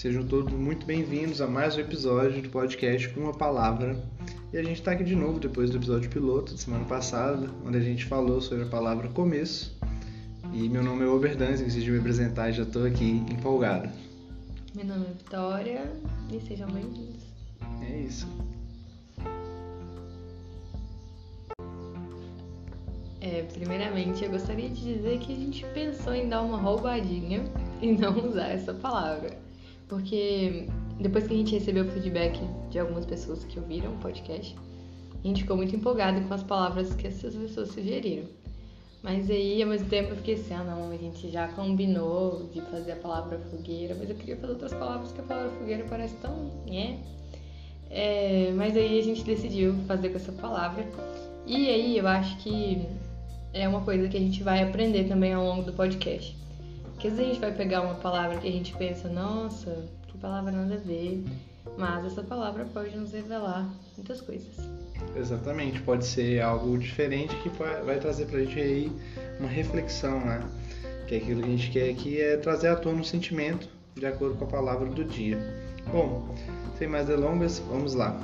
Sejam todos muito bem-vindos a mais um episódio do podcast com uma palavra. E a gente está aqui de novo depois do episódio piloto de semana passada, onde a gente falou sobre a palavra começo. E meu nome é Oberdanz, decidi me apresentar e já estou aqui empolgado. Meu nome é Vitória e sejam bem-vindos. É isso. É, primeiramente, eu gostaria de dizer que a gente pensou em dar uma roubadinha e não usar essa palavra. Porque depois que a gente recebeu o feedback de algumas pessoas que ouviram o podcast, a gente ficou muito empolgado com as palavras que essas pessoas sugeriram. Mas aí, ao mesmo tempo, eu fiquei assim, ah não, a gente já combinou de fazer a palavra fogueira, mas eu queria fazer outras palavras que a palavra fogueira parece tão, né? É, mas aí a gente decidiu fazer com essa palavra. E aí eu acho que é uma coisa que a gente vai aprender também ao longo do podcast. Porque às vezes a gente vai pegar uma palavra que a gente pensa, nossa, que palavra nada a ver, mas essa palavra pode nos revelar muitas coisas. Exatamente, pode ser algo diferente que vai trazer pra gente aí uma reflexão, né? Que é aquilo que a gente quer aqui é trazer à tona um sentimento de acordo com a palavra do dia. Bom, sem mais delongas, vamos lá.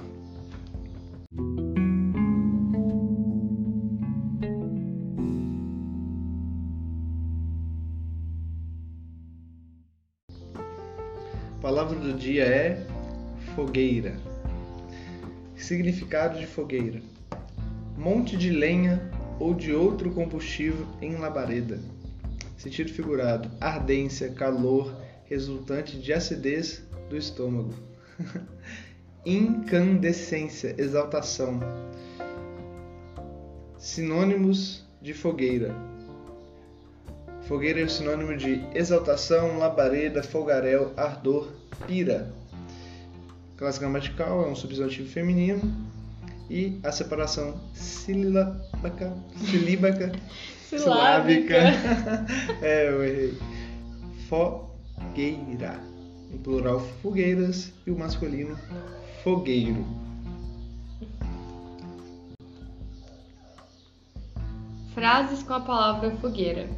Palavra do dia é fogueira. Significado de fogueira: monte de lenha ou de outro combustível em labareda. Sentido figurado: ardência, calor resultante de acidez do estômago. Incandescência, exaltação. Sinônimos de fogueira: Fogueira é o sinônimo de exaltação, labareda, folgarel, ardor, pira. Classe gramatical é um substantivo feminino e a separação silábica, silíbaca, silábica. é, eu errei. Fogueira. Em plural, fogueiras e o masculino, fogueiro. Frases com a palavra fogueira.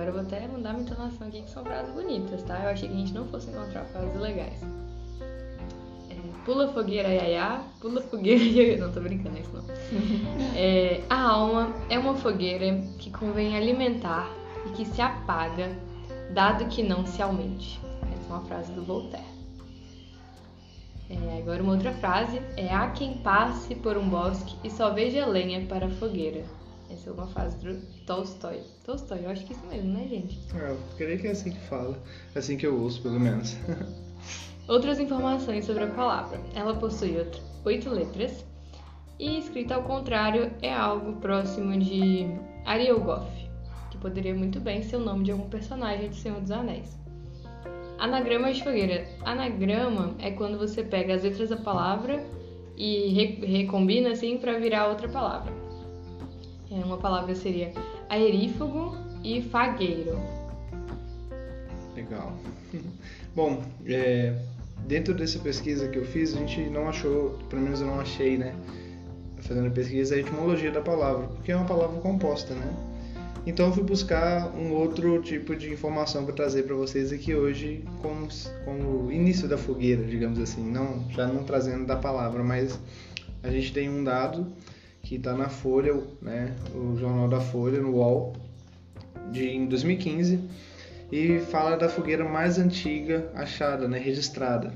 Agora eu vou até mandar uma entonação aqui que são frases bonitas, tá? Eu achei que a gente não fosse encontrar frases legais. É, pula fogueira, iaiá, pula fogueira, iaiá. Não, tô brincando, é isso não. É, a alma é uma fogueira que convém alimentar e que se apaga, dado que não se aumente. Essa é uma frase do Voltaire. É, agora uma outra frase é há quem passe por um bosque e só veja lenha para a fogueira. Essa é uma frase do Tolstói. Tolstói, eu acho que é isso mesmo, né, gente? É, eu creio que é assim que fala. É assim que eu ouço, pelo menos. Outras informações sobre a palavra. Ela possui oito letras e escrita ao contrário é algo próximo de Arielgoff, que poderia muito bem ser o nome de algum personagem de Senhor dos Anéis. Anagrama de fogueira. Anagrama é quando você pega as letras da palavra e re recombina assim para virar outra palavra. É, uma palavra seria aerífago e fagueiro. Legal. Bom, é, dentro dessa pesquisa que eu fiz, a gente não achou, pelo menos eu não achei, né? Fazendo a pesquisa, a etimologia da palavra, porque é uma palavra composta, né? Então eu fui buscar um outro tipo de informação para trazer para vocês aqui hoje, com, com o início da fogueira, digamos assim. Não, já não trazendo da palavra, mas a gente tem um dado que está na Folha, né, o jornal da Folha, no UOL, de em 2015, e fala da fogueira mais antiga achada, né, registrada.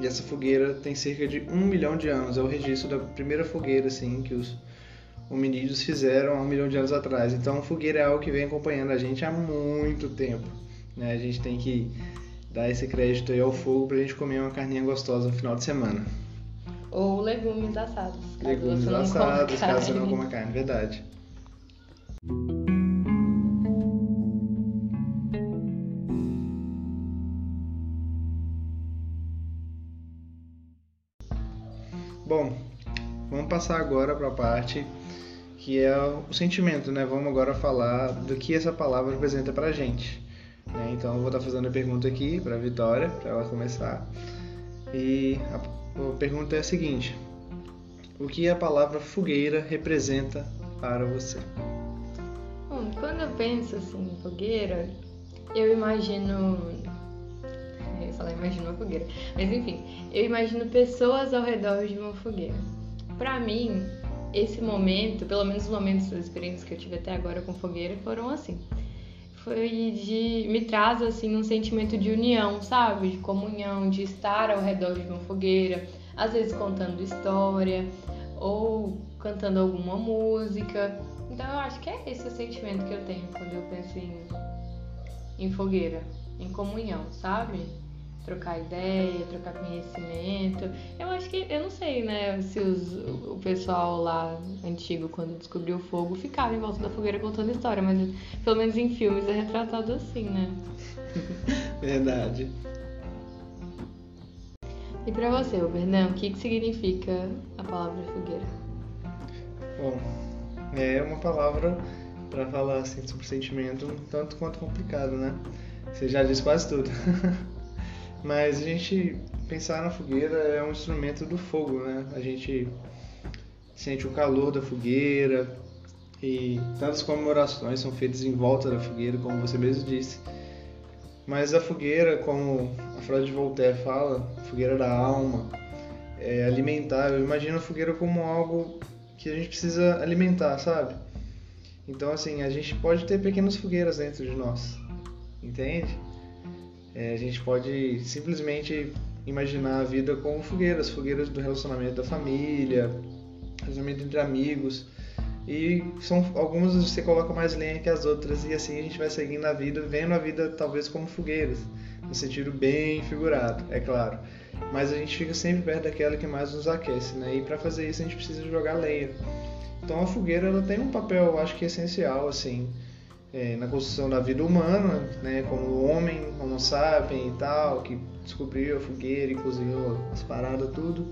E essa fogueira tem cerca de um milhão de anos, é o registro da primeira fogueira assim que os hominídeos fizeram há um milhão de anos atrás. Então, fogueira é algo que vem acompanhando a gente há muito tempo. Né? A gente tem que dar esse crédito aí ao fogo para a gente comer uma carninha gostosa no final de semana. Ou legumes assados. Legumes assados, caso você não coma carne, verdade. Bom, vamos passar agora para a parte que é o sentimento, né? Vamos agora falar do que essa palavra representa para a gente. Né? Então eu vou estar fazendo a pergunta aqui para a Vitória, para ela começar. E a a pergunta é a seguinte: O que a palavra fogueira representa para você? Bom, quando eu penso assim em fogueira, eu imagino é, falar imagino uma fogueira. Mas enfim, eu imagino pessoas ao redor de uma fogueira. Pra mim, esse momento, pelo menos os momentos das experiências que eu tive até agora com fogueira, foram assim. Foi de. me traz assim um sentimento de união, sabe? De comunhão, de estar ao redor de uma fogueira, às vezes contando história ou cantando alguma música. Então eu acho que é esse o sentimento que eu tenho quando eu penso em, em fogueira, em comunhão, sabe? Trocar ideia, trocar conhecimento. Eu acho que, eu não sei, né, se os, o pessoal lá antigo, quando descobriu o fogo, ficava em volta da fogueira contando história, mas pelo menos em filmes é retratado assim, né? Verdade. E pra você, Bernão, o que, que significa a palavra fogueira? Bom, é uma palavra para falar assim sobre sentimento um tanto quanto complicado, né? Você já disse quase tudo. Mas a gente pensar na fogueira é um instrumento do fogo, né? A gente sente o calor da fogueira e tantas comemorações são feitas em volta da fogueira, como você mesmo disse. Mas a fogueira, como a frase de Voltaire fala, fogueira da alma, é alimentar. Eu imagino a fogueira como algo que a gente precisa alimentar, sabe? Então, assim, a gente pode ter pequenas fogueiras dentro de nós, entende? É, a gente pode simplesmente imaginar a vida como fogueiras, fogueiras do relacionamento da família, relacionamento entre amigos. E são algumas você coloca mais lenha que as outras e assim a gente vai seguindo a vida, vendo a vida talvez como fogueiras, no sentido bem figurado, é claro. Mas a gente fica sempre perto daquela que mais nos aquece, né? E para fazer isso a gente precisa jogar lenha. Então a fogueira ela tem um papel, acho que essencial assim, é, na construção da vida humana, né? Como o homem, Homo sapiens e tal, que descobriu a fogueira e cozinhou as paradas tudo.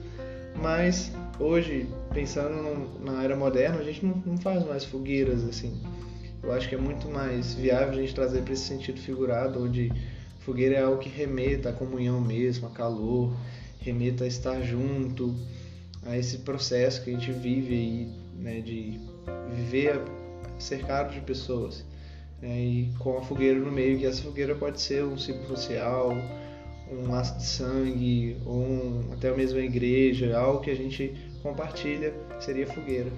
Mas hoje, pensando na era moderna, a gente não, não faz mais fogueiras assim. Eu acho que é muito mais viável a gente trazer para esse sentido figurado, onde fogueira é algo que remeta à comunhão mesmo, a calor, remeta a estar junto, a esse processo que a gente vive aí, né, de viver cercado de pessoas. Né, e com a fogueira no meio, que essa fogueira pode ser um ciclo social, um laço de sangue, ou um, até mesmo a igreja, algo que a gente compartilha, seria fogueira.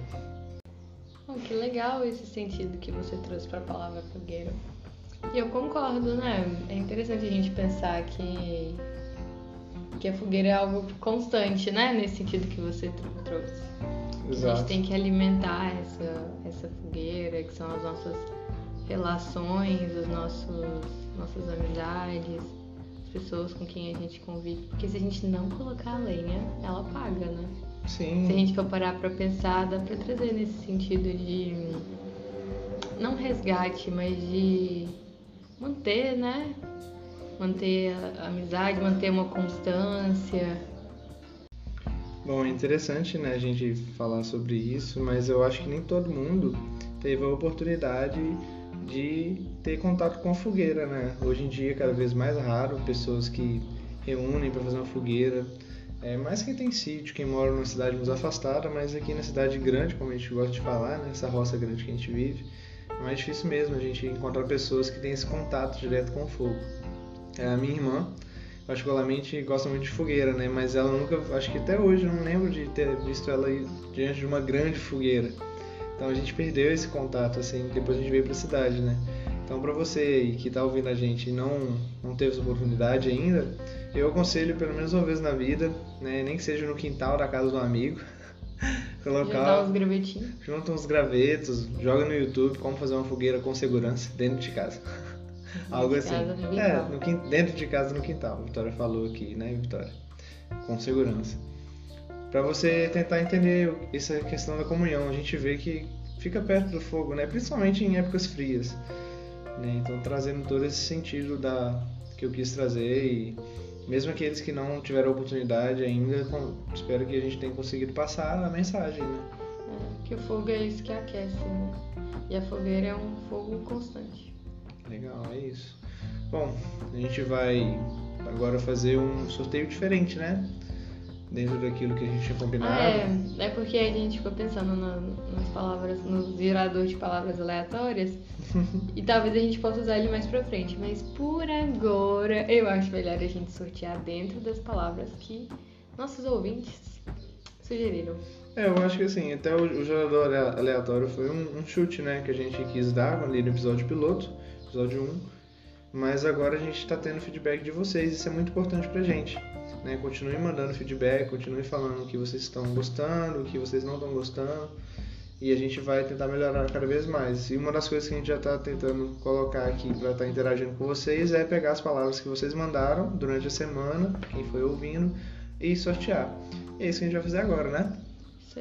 Oh, que legal esse sentido que você trouxe para a palavra fogueira. E eu concordo, né? É interessante a gente pensar que, que a fogueira é algo constante, né? Nesse sentido que você trouxe. Exato. A gente tem que alimentar essa, essa fogueira, que são as nossas relações, as nossos, nossas amizades, pessoas com quem a gente convive. Porque se a gente não colocar a lenha, ela apaga, né? Sim. Se a gente for parar pra pensar, dá pra trazer nesse sentido de. Não resgate, mas de manter, né? Manter a amizade, manter uma constância. Bom, é interessante, né, a gente falar sobre isso, mas eu acho que nem todo mundo teve a oportunidade de ter contato com a fogueira, né? Hoje em dia cada vez mais raro pessoas que reúnem para fazer uma fogueira. É, mais quem tem sítio, quem mora numa cidade mais afastada, mas aqui na cidade grande, como a gente gosta de falar, né? Essa roça grande que a gente vive, é mais difícil mesmo a gente encontrar pessoas que têm esse contato direto com o fogo. É, a minha irmã, particularmente, gosta muito de fogueira, né? Mas ela nunca, acho que até hoje, não lembro de ter visto ela diante de uma grande fogueira. Então a gente perdeu esse contato, assim, depois a gente veio para a cidade, né? Então para você que está ouvindo a gente e não, não teve essa oportunidade ainda, eu aconselho pelo menos uma vez na vida, né? Nem que seja no quintal da casa do amigo. Colocar, juntar uns gravetinhos. Junta uns gravetos, joga no YouTube como fazer uma fogueira com segurança dentro de casa. Algo assim. Casa, no é, no, dentro de casa no quintal. A Vitória falou aqui, né, Vitória? Com segurança para você tentar entender essa questão da comunhão. A gente vê que fica perto do fogo, né? Principalmente em épocas frias. Né? Então trazendo todo esse sentido da que eu quis trazer e mesmo aqueles que não tiveram oportunidade ainda, espero que a gente tenha conseguido passar a mensagem, né? É, que o fogo é isso que aquece, né? E a fogueira é um fogo constante. Legal, é isso. Bom, a gente vai agora fazer um sorteio diferente, né? Dentro daquilo que a gente tinha combinado. Ah, é. É porque a gente ficou pensando na- nas palavras, no gerador de palavras aleatórias. e talvez a gente possa usar ele mais pra frente. Mas por agora, eu acho melhor a gente sortear dentro das palavras que nossos ouvintes sugeriram. É, eu acho que assim, até o, o gerador ale- aleatório foi um, um chute, né, que a gente quis dar ali no episódio piloto, episódio 1. Mas agora a gente está tendo feedback de vocês, isso é muito importante pra gente. Né? Continue mandando feedback, continue falando o que vocês estão gostando, o que vocês não estão gostando. E a gente vai tentar melhorar cada vez mais. E uma das coisas que a gente já está tentando colocar aqui para estar interagindo com vocês é pegar as palavras que vocês mandaram durante a semana, quem foi ouvindo, e sortear. E é isso que a gente vai fazer agora, né? Isso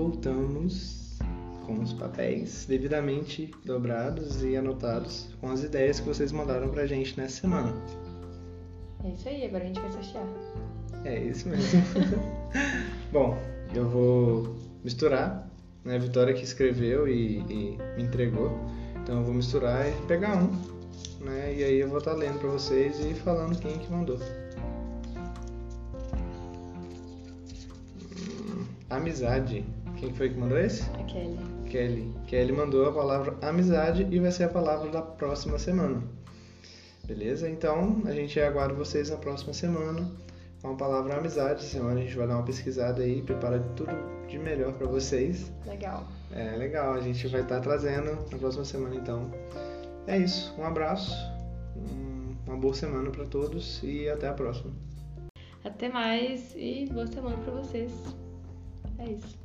Voltamos com os papéis devidamente dobrados e anotados com as ideias que vocês mandaram pra gente nessa semana. É isso aí, agora a gente vai sortear. É isso mesmo. Bom, eu vou misturar, né? A Vitória que escreveu e, e me entregou. Então eu vou misturar e pegar um, né? E aí eu vou estar lendo pra vocês e falando quem que mandou. Hum, amizade. Quem foi que mandou esse? A Kelly. Kelly. Kelly mandou a palavra amizade e vai ser a palavra da próxima semana. Beleza? Então a gente aguarda vocês na próxima semana com a palavra amizade. Essa semana a gente vai dar uma pesquisada aí, preparar tudo de melhor para vocês. Legal. É legal, a gente vai estar trazendo na próxima semana então. É isso, um abraço, um- uma boa semana para todos e até a próxima. Até mais e boa semana pra vocês. É isso.